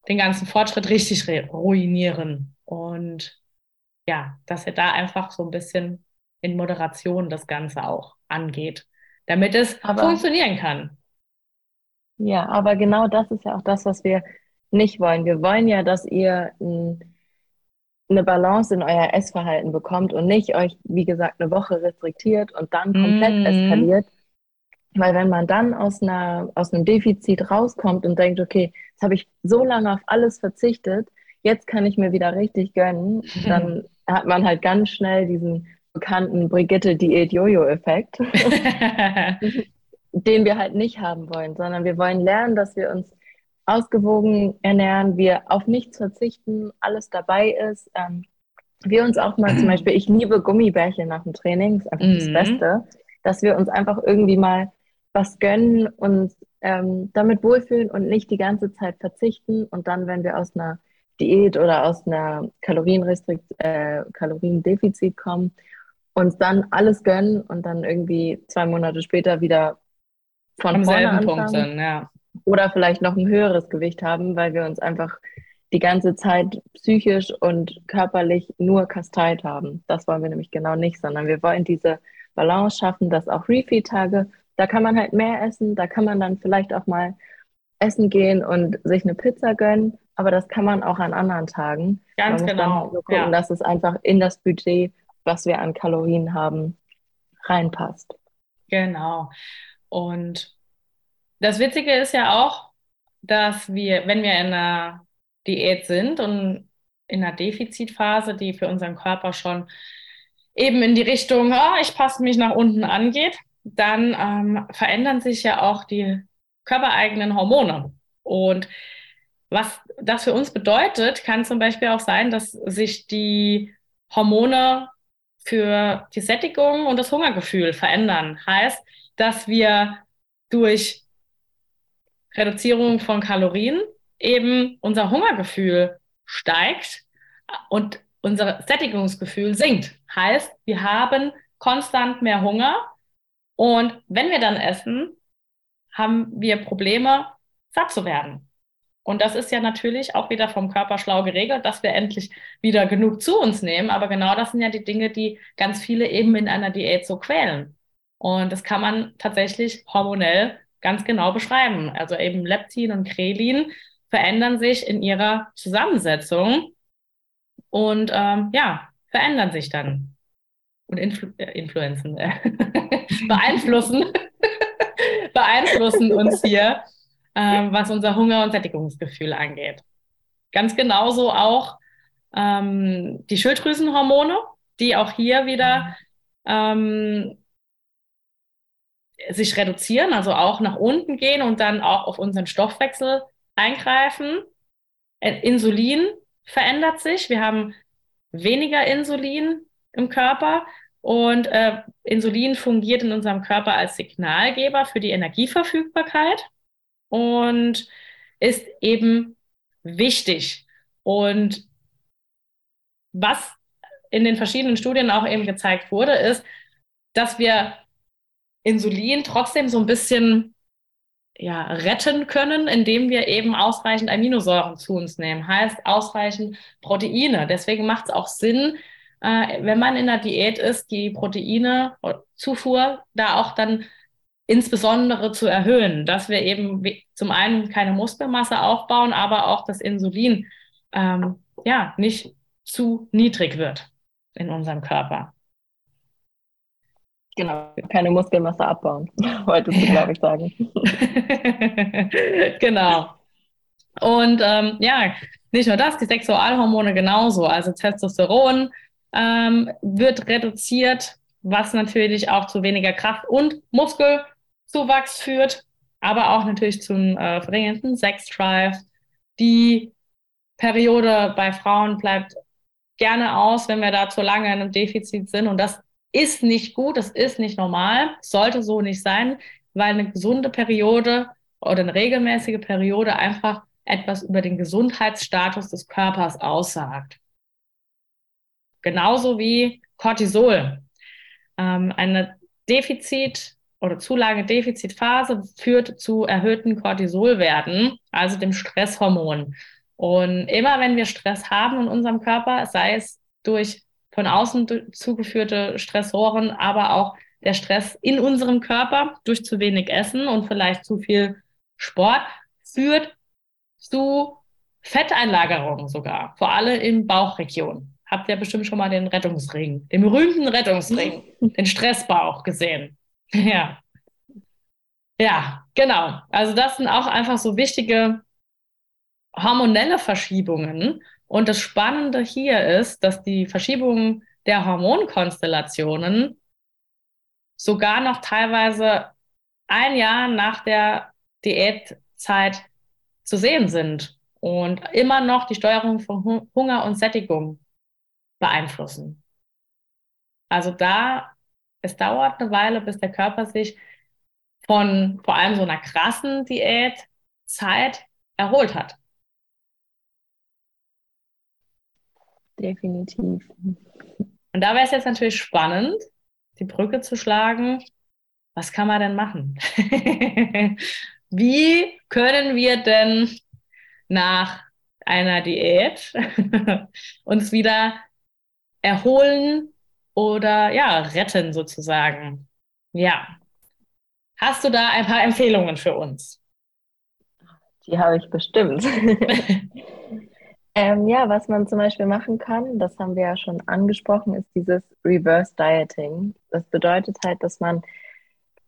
Speaker 1: den ganzen Fortschritt richtig ruinieren. Und ja, dass er da einfach so ein bisschen in Moderation das Ganze auch angeht, damit es aber, funktionieren kann.
Speaker 2: Ja, aber genau das ist ja auch das, was wir nicht wollen. Wir wollen ja, dass ihr ein, eine Balance in euer Essverhalten bekommt und nicht euch, wie gesagt, eine Woche restriktiert und dann komplett mm. eskaliert. Weil wenn man dann aus, einer, aus einem Defizit rauskommt und denkt, okay, jetzt habe ich so lange auf alles verzichtet, jetzt kann ich mir wieder richtig gönnen, dann [laughs] hat man halt ganz schnell diesen bekannten Brigitte-Diät-Jojo-Effekt, [laughs] den wir halt nicht haben wollen, sondern wir wollen lernen, dass wir uns ausgewogen ernähren, wir auf nichts verzichten, alles dabei ist. Ähm, wir uns auch mal zum [clears throat] Beispiel, ich liebe Gummibärchen nach dem Training, ist einfach mhm. das Beste, dass wir uns einfach irgendwie mal was gönnen und ähm, damit wohlfühlen und nicht die ganze Zeit verzichten und dann, wenn wir aus einer Diät oder aus einer Kalorienrestrikt, äh, Kaloriendefizit kommen, uns dann alles gönnen und dann irgendwie zwei Monate später wieder von Am vorne anfangen. Punkt sind, ja. Oder vielleicht noch ein höheres Gewicht haben, weil wir uns einfach die ganze Zeit psychisch und körperlich nur kasteit haben. Das wollen wir nämlich genau nicht, sondern wir wollen diese Balance schaffen, dass auch Refeed-Tage, da kann man halt mehr essen, da kann man dann vielleicht auch mal essen gehen und sich eine Pizza gönnen, aber das kann man auch an anderen Tagen.
Speaker 1: Ganz genau.
Speaker 2: so gucken, ja. dass es einfach in das Budget, was wir an Kalorien haben, reinpasst.
Speaker 1: Genau. Und das Witzige ist ja auch, dass wir, wenn wir in einer Diät sind und in einer Defizitphase, die für unseren Körper schon eben in die Richtung, oh, ich passe mich nach unten angeht, dann ähm, verändern sich ja auch die körpereigenen Hormone. Und was das für uns bedeutet, kann zum Beispiel auch sein, dass sich die Hormone für die Sättigung und das Hungergefühl verändern. Heißt, dass wir durch Reduzierung von Kalorien eben unser Hungergefühl steigt und unser Sättigungsgefühl sinkt. Heißt, wir haben konstant mehr Hunger und wenn wir dann essen, haben wir Probleme, satt zu werden. Und das ist ja natürlich auch wieder vom Körper schlau geregelt, dass wir endlich wieder genug zu uns nehmen. Aber genau das sind ja die Dinge, die ganz viele eben in einer Diät so quälen. Und das kann man tatsächlich hormonell ganz genau beschreiben. Also eben Leptin und Krelin verändern sich in ihrer Zusammensetzung und ähm, ja, verändern sich dann und influ äh, influenzen, äh, [laughs] beeinflussen, [laughs] beeinflussen uns hier ähm, was unser Hunger- und Sättigungsgefühl angeht. Ganz genauso auch ähm, die Schilddrüsenhormone, die auch hier wieder ähm, sich reduzieren, also auch nach unten gehen und dann auch auf unseren Stoffwechsel eingreifen. Äh, Insulin verändert sich. Wir haben weniger Insulin im Körper und äh, Insulin fungiert in unserem Körper als Signalgeber für die Energieverfügbarkeit und ist eben wichtig. Und was in den verschiedenen Studien auch eben gezeigt wurde, ist, dass wir Insulin trotzdem so ein bisschen ja, retten können, indem wir eben ausreichend Aminosäuren zu uns nehmen, heißt ausreichend Proteine. Deswegen macht es auch Sinn, äh, wenn man in der Diät ist, die Proteine Zufuhr da auch dann insbesondere zu erhöhen, dass wir eben zum einen keine Muskelmasse aufbauen, aber auch das Insulin ähm, ja nicht zu niedrig wird in unserem Körper.
Speaker 2: Genau, keine Muskelmasse abbauen, [laughs] wolltest du, ja. glaube ich, sagen. [laughs]
Speaker 1: genau. Und ähm, ja, nicht nur das, die Sexualhormone genauso. Also Testosteron ähm, wird reduziert, was natürlich auch zu weniger Kraft und Muskel Zuwachs führt, aber auch natürlich zum äh, verringerten Sexdrive. Die Periode bei Frauen bleibt gerne aus, wenn wir da zu lange in einem Defizit sind. Und das ist nicht gut, das ist nicht normal, sollte so nicht sein. weil eine gesunde Periode oder eine regelmäßige Periode einfach etwas über den Gesundheitsstatus des Körpers aussagt. Genauso wie Cortisol. Ähm, eine Defizit- oder zu lange Defizitphase führt zu erhöhten Cortisolwerten, also dem Stresshormon. Und immer wenn wir Stress haben in unserem Körper, sei es durch von außen zugeführte Stressoren, aber auch der Stress in unserem Körper durch zu wenig Essen und vielleicht zu viel Sport, führt zu Fetteinlagerungen sogar, vor allem in Bauchregion. Habt ihr bestimmt schon mal den Rettungsring, den berühmten Rettungsring, den Stressbauch gesehen. [laughs] Ja. Ja, genau. Also das sind auch einfach so wichtige hormonelle Verschiebungen. Und das Spannende hier ist, dass die Verschiebungen der Hormonkonstellationen sogar noch teilweise ein Jahr nach der Diätzeit zu sehen sind und immer noch die Steuerung von Hunger und Sättigung beeinflussen. Also da, es dauert eine Weile, bis der Körper sich von vor allem so einer krassen Diätzeit erholt hat.
Speaker 2: Definitiv.
Speaker 1: Und da wäre es jetzt natürlich spannend, die Brücke zu schlagen. Was kann man denn machen? [laughs] Wie können wir denn nach einer Diät [laughs] uns wieder erholen oder ja, retten sozusagen? Ja. Hast du da ein paar Empfehlungen für uns?
Speaker 2: Die habe ich bestimmt. [laughs] ähm, ja, was man zum Beispiel machen kann, das haben wir ja schon angesprochen, ist dieses Reverse Dieting. Das bedeutet halt, dass man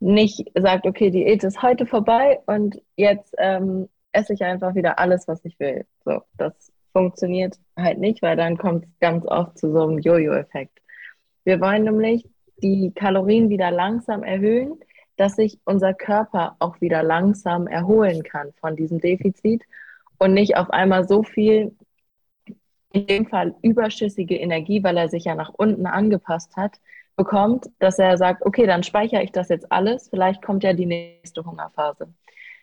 Speaker 2: nicht sagt, okay, Diät ist heute vorbei und jetzt ähm, esse ich einfach wieder alles, was ich will. So, das funktioniert halt nicht, weil dann kommt es ganz oft zu so einem Jojo-Effekt. Wir wollen nämlich die Kalorien wieder langsam erhöhen, dass sich unser Körper auch wieder langsam erholen kann von diesem Defizit und nicht auf einmal so viel, in dem Fall überschüssige Energie, weil er sich ja nach unten angepasst hat, bekommt, dass er sagt, okay, dann speichere ich das jetzt alles, vielleicht kommt ja die nächste Hungerphase.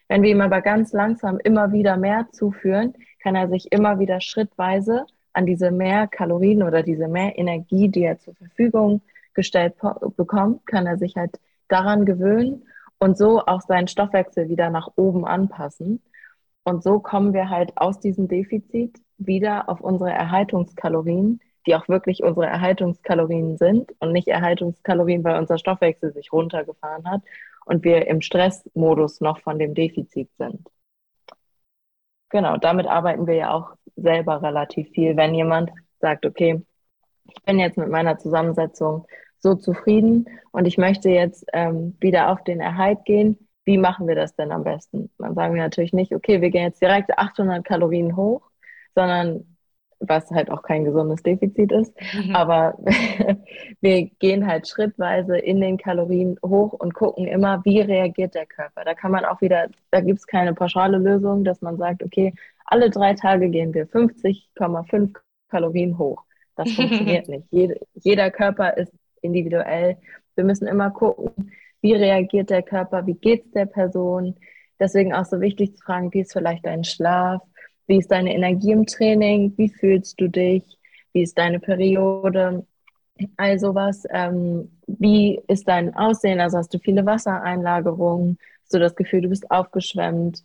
Speaker 2: Wenn wir ihm aber ganz langsam immer wieder mehr zuführen, kann er sich immer wieder schrittweise an diese mehr Kalorien oder diese mehr Energie, die er zur Verfügung gestellt bekommt, kann er sich halt daran gewöhnen und so auch seinen Stoffwechsel wieder nach oben anpassen. Und so kommen wir halt aus diesem Defizit wieder auf unsere Erhaltungskalorien, die auch wirklich unsere Erhaltungskalorien sind und nicht Erhaltungskalorien, weil unser Stoffwechsel sich runtergefahren hat und wir im Stressmodus noch von dem Defizit sind. Genau, damit arbeiten wir ja auch selber relativ viel. Wenn jemand sagt, okay, ich bin jetzt mit meiner Zusammensetzung so zufrieden und ich möchte jetzt ähm, wieder auf den Erhalt gehen, wie machen wir das denn am besten? Dann sagen wir natürlich nicht, okay, wir gehen jetzt direkt 800 Kalorien hoch, sondern was halt auch kein gesundes Defizit ist. Mhm. Aber [laughs] wir gehen halt schrittweise in den Kalorien hoch und gucken immer, wie reagiert der Körper. Da kann man auch wieder, da gibt es keine pauschale Lösung, dass man sagt, okay, alle drei Tage gehen wir 50,5 Kalorien hoch. Das [laughs] funktioniert nicht. Jede, jeder Körper ist individuell. Wir müssen immer gucken, wie reagiert der Körper, wie geht es der Person. Deswegen auch so wichtig zu fragen, wie ist vielleicht dein Schlaf, wie ist deine Energie im Training? Wie fühlst du dich? Wie ist deine Periode? All sowas. Ähm, wie ist dein Aussehen? Also hast du viele Wassereinlagerungen? Hast du das Gefühl, du bist aufgeschwemmt?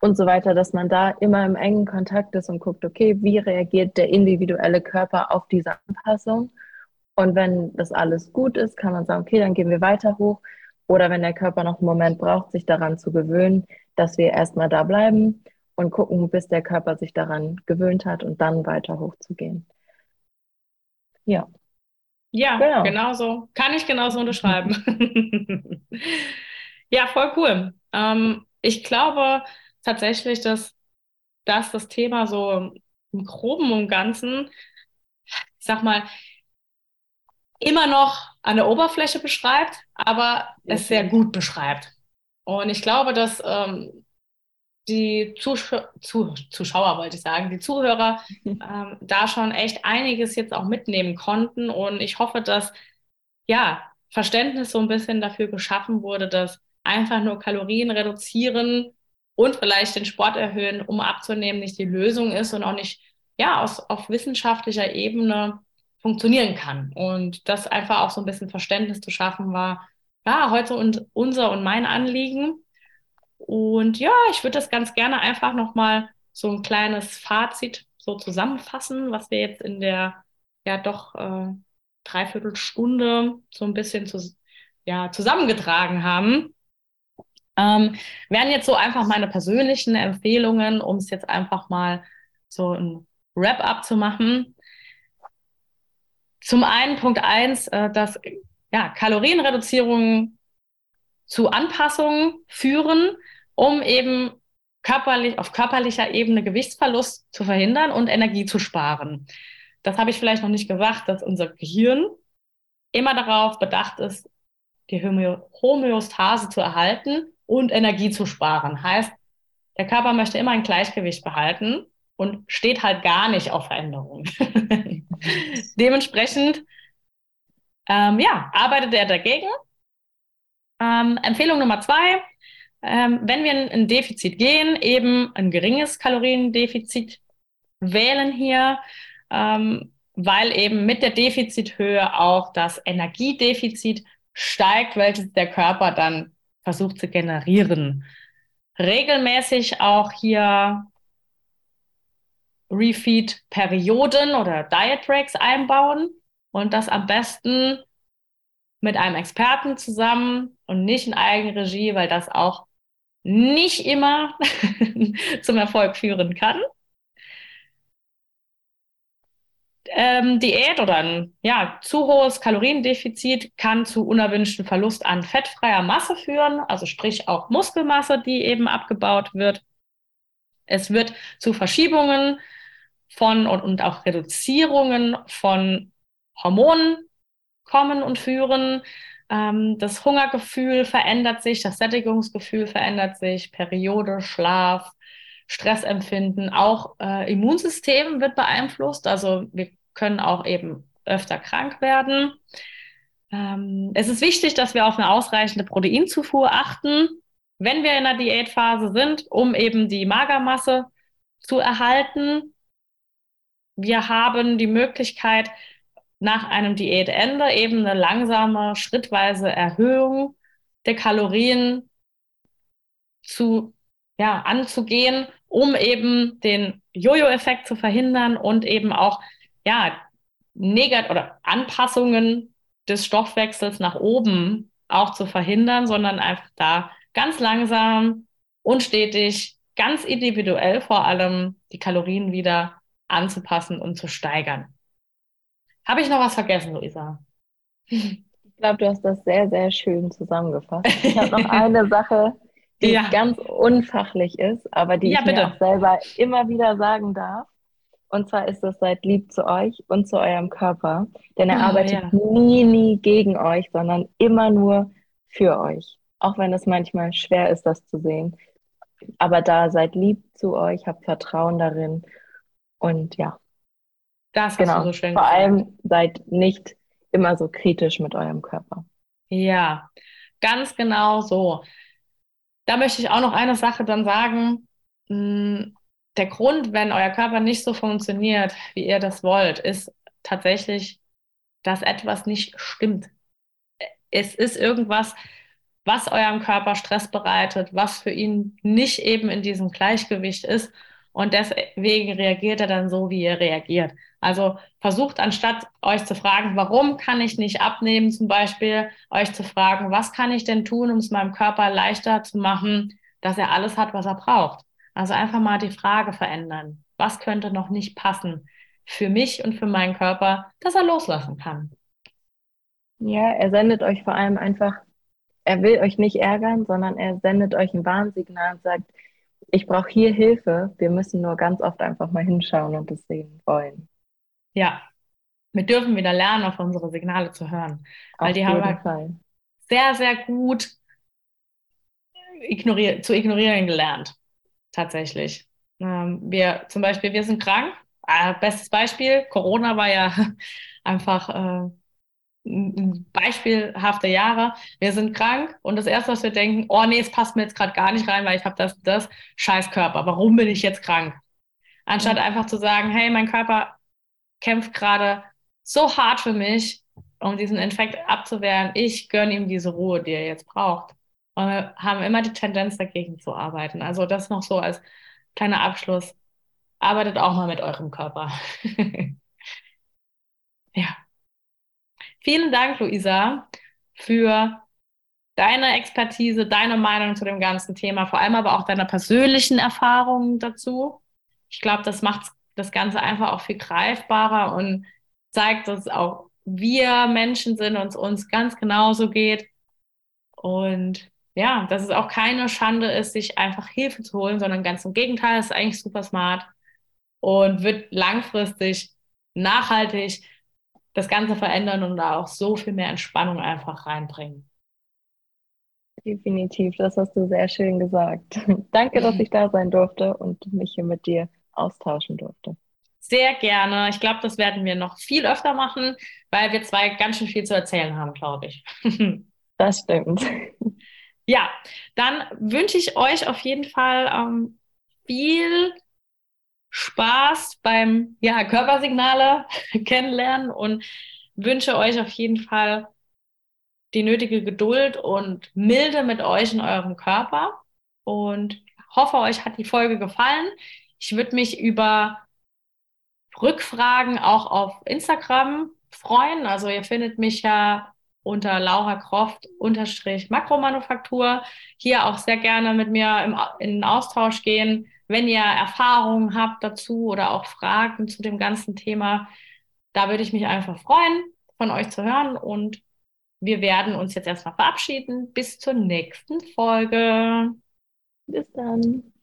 Speaker 2: Und so weiter, dass man da immer im engen Kontakt ist und guckt, okay, wie reagiert der individuelle Körper auf diese Anpassung? Und wenn das alles gut ist, kann man sagen, okay, dann gehen wir weiter hoch. Oder wenn der Körper noch einen Moment braucht, sich daran zu gewöhnen, dass wir erstmal da bleiben und gucken, bis der Körper sich daran gewöhnt hat und dann weiter hochzugehen. Ja.
Speaker 1: Ja, genau. genauso. Kann ich genauso unterschreiben. [laughs] ja, voll cool. Ähm, ich glaube tatsächlich, dass, dass das Thema so im Groben und Ganzen, ich sag mal, immer noch an der Oberfläche beschreibt, aber es sehr gut beschreibt. Und ich glaube, dass ähm, die Zusch Zuh Zuschauer, wollte ich sagen, die Zuhörer [laughs] ähm, da schon echt einiges jetzt auch mitnehmen konnten. Und ich hoffe, dass ja Verständnis so ein bisschen dafür geschaffen wurde, dass einfach nur Kalorien reduzieren und vielleicht den Sport erhöhen, um abzunehmen, nicht die Lösung ist und auch nicht ja, aus, auf wissenschaftlicher Ebene funktionieren kann. Und das einfach auch so ein bisschen Verständnis zu schaffen war, ja, heute und unser und mein Anliegen. Und ja, ich würde das ganz gerne einfach nochmal so ein kleines Fazit so zusammenfassen, was wir jetzt in der ja doch äh, Dreiviertelstunde so ein bisschen zu, ja, zusammengetragen haben. Ähm, wären jetzt so einfach meine persönlichen Empfehlungen, um es jetzt einfach mal so ein Wrap-up zu machen. Zum einen Punkt eins, äh, dass ja, Kalorienreduzierungen zu Anpassungen führen, um eben körperlich, auf körperlicher Ebene Gewichtsverlust zu verhindern und Energie zu sparen. Das habe ich vielleicht noch nicht gesagt, dass unser Gehirn immer darauf bedacht ist, die Homöostase zu erhalten und Energie zu sparen. Heißt, der Körper möchte immer ein Gleichgewicht behalten und steht halt gar nicht auf Veränderung. [laughs] Dementsprechend, ähm, ja, arbeitet er dagegen. Ähm, Empfehlung Nummer zwei, ähm, wenn wir in ein Defizit gehen, eben ein geringes Kaloriendefizit wählen hier, ähm, weil eben mit der Defizithöhe auch das Energiedefizit steigt, welches der Körper dann versucht zu generieren. Regelmäßig auch hier Refeed-Perioden oder Diet Breaks einbauen und das am besten mit einem Experten zusammen und nicht in Eigenregie, weil das auch nicht immer [laughs] zum Erfolg führen kann. Ähm, Diät oder ein ja, zu hohes Kaloriendefizit kann zu unerwünschten Verlust an fettfreier Masse führen, also sprich auch Muskelmasse, die eben abgebaut wird. Es wird zu Verschiebungen von und, und auch Reduzierungen von Hormonen kommen und führen. Ähm, das Hungergefühl verändert sich, das Sättigungsgefühl verändert sich, Periode, Schlaf, Stressempfinden, auch äh, Immunsystem wird beeinflusst. Also wir können auch eben öfter krank werden. Ähm, es ist wichtig, dass wir auf eine ausreichende Proteinzufuhr achten, wenn wir in der Diätphase sind, um eben die Magermasse zu erhalten. Wir haben die Möglichkeit, nach einem Diätende eben eine langsame, schrittweise Erhöhung der Kalorien zu, ja, anzugehen, um eben den Jojo-Effekt zu verhindern und eben auch ja, Negat oder Anpassungen des Stoffwechsels nach oben auch zu verhindern, sondern einfach da ganz langsam und stetig, ganz individuell vor allem die Kalorien wieder anzupassen und zu steigern. Habe ich noch was vergessen, Luisa?
Speaker 2: Ich glaube, du hast das sehr, sehr schön zusammengefasst. Ich habe noch eine [laughs] Sache, die ja. ganz unfachlich ist, aber die ja, ich bitte. mir auch selber immer wieder sagen darf. Und zwar ist es, seid lieb zu euch und zu eurem Körper. Denn er oh, arbeitet ja. nie, nie gegen euch, sondern immer nur für euch. Auch wenn es manchmal schwer ist, das zu sehen. Aber da seid lieb zu euch, habt Vertrauen darin. Und ja,
Speaker 1: das genau. so schön
Speaker 2: Vor gesagt. allem seid nicht immer so kritisch mit eurem Körper.
Speaker 1: Ja, ganz genau so. Da möchte ich auch noch eine Sache dann sagen. Hm, der Grund, wenn euer Körper nicht so funktioniert, wie ihr das wollt, ist tatsächlich, dass etwas nicht stimmt. Es ist irgendwas, was eurem Körper Stress bereitet, was für ihn nicht eben in diesem Gleichgewicht ist. Und deswegen reagiert er dann so, wie er reagiert. Also versucht anstatt euch zu fragen, warum kann ich nicht abnehmen, zum Beispiel euch zu fragen, was kann ich denn tun, um es meinem Körper leichter zu machen, dass er alles hat, was er braucht. Also einfach mal die Frage verändern. Was könnte noch nicht passen für mich und für meinen Körper, dass er loslassen kann?
Speaker 2: Ja, er sendet euch vor allem einfach, er will euch nicht ärgern, sondern er sendet euch ein Warnsignal und sagt, ich brauche hier Hilfe. Wir müssen nur ganz oft einfach mal hinschauen und es sehen wollen.
Speaker 1: Ja, wir dürfen wieder lernen, auf unsere Signale zu hören. Weil auf die haben wir Fall. sehr, sehr gut ignorier zu ignorieren gelernt. Tatsächlich. Ähm, wir zum Beispiel, wir sind krank. Äh, bestes Beispiel, Corona war ja [laughs] einfach äh, beispielhafte Jahre. Wir sind krank und das erste, was wir denken, oh nee, es passt mir jetzt gerade gar nicht rein, weil ich habe das, das scheiß Körper. Warum bin ich jetzt krank? Anstatt ja. einfach zu sagen, hey, mein Körper kämpft gerade so hart für mich, um diesen Infekt abzuwehren. Ich gönne ihm diese Ruhe, die er jetzt braucht. Und wir haben immer die Tendenz, dagegen zu arbeiten. Also das noch so als kleiner Abschluss. Arbeitet auch mal mit eurem Körper. [laughs] ja. Vielen Dank, Luisa, für deine Expertise, deine Meinung zu dem ganzen Thema, vor allem aber auch deine persönlichen Erfahrungen dazu. Ich glaube, das macht das Ganze einfach auch viel greifbarer und zeigt, dass auch wir Menschen sind und es uns ganz genauso geht. Und ja, dass es auch keine Schande ist, sich einfach Hilfe zu holen, sondern ganz im Gegenteil, es ist eigentlich super smart und wird langfristig nachhaltig das Ganze verändern und da auch so viel mehr Entspannung einfach reinbringen.
Speaker 2: Definitiv, das hast du sehr schön gesagt. [laughs] Danke, dass ich da sein durfte und mich hier mit dir austauschen durfte.
Speaker 1: Sehr gerne. Ich glaube, das werden wir noch viel öfter machen, weil wir zwei ganz schön viel zu erzählen haben, glaube ich. [laughs]
Speaker 2: das stimmt.
Speaker 1: Ja, dann wünsche ich euch auf jeden Fall ähm, viel Spaß beim ja, Körpersignale [laughs] kennenlernen und wünsche euch auf jeden Fall die nötige Geduld und Milde mit euch in eurem Körper und hoffe, euch hat die Folge gefallen. Ich würde mich über Rückfragen auch auf Instagram freuen. Also ihr findet mich ja unter Laura Croft unterstrich Makromanufaktur. Hier auch sehr gerne mit mir im, in den Austausch gehen. Wenn ihr Erfahrungen habt dazu oder auch Fragen zu dem ganzen Thema, da würde ich mich einfach freuen, von euch zu hören. Und wir werden uns jetzt erstmal verabschieden. Bis zur nächsten Folge.
Speaker 2: Bis dann.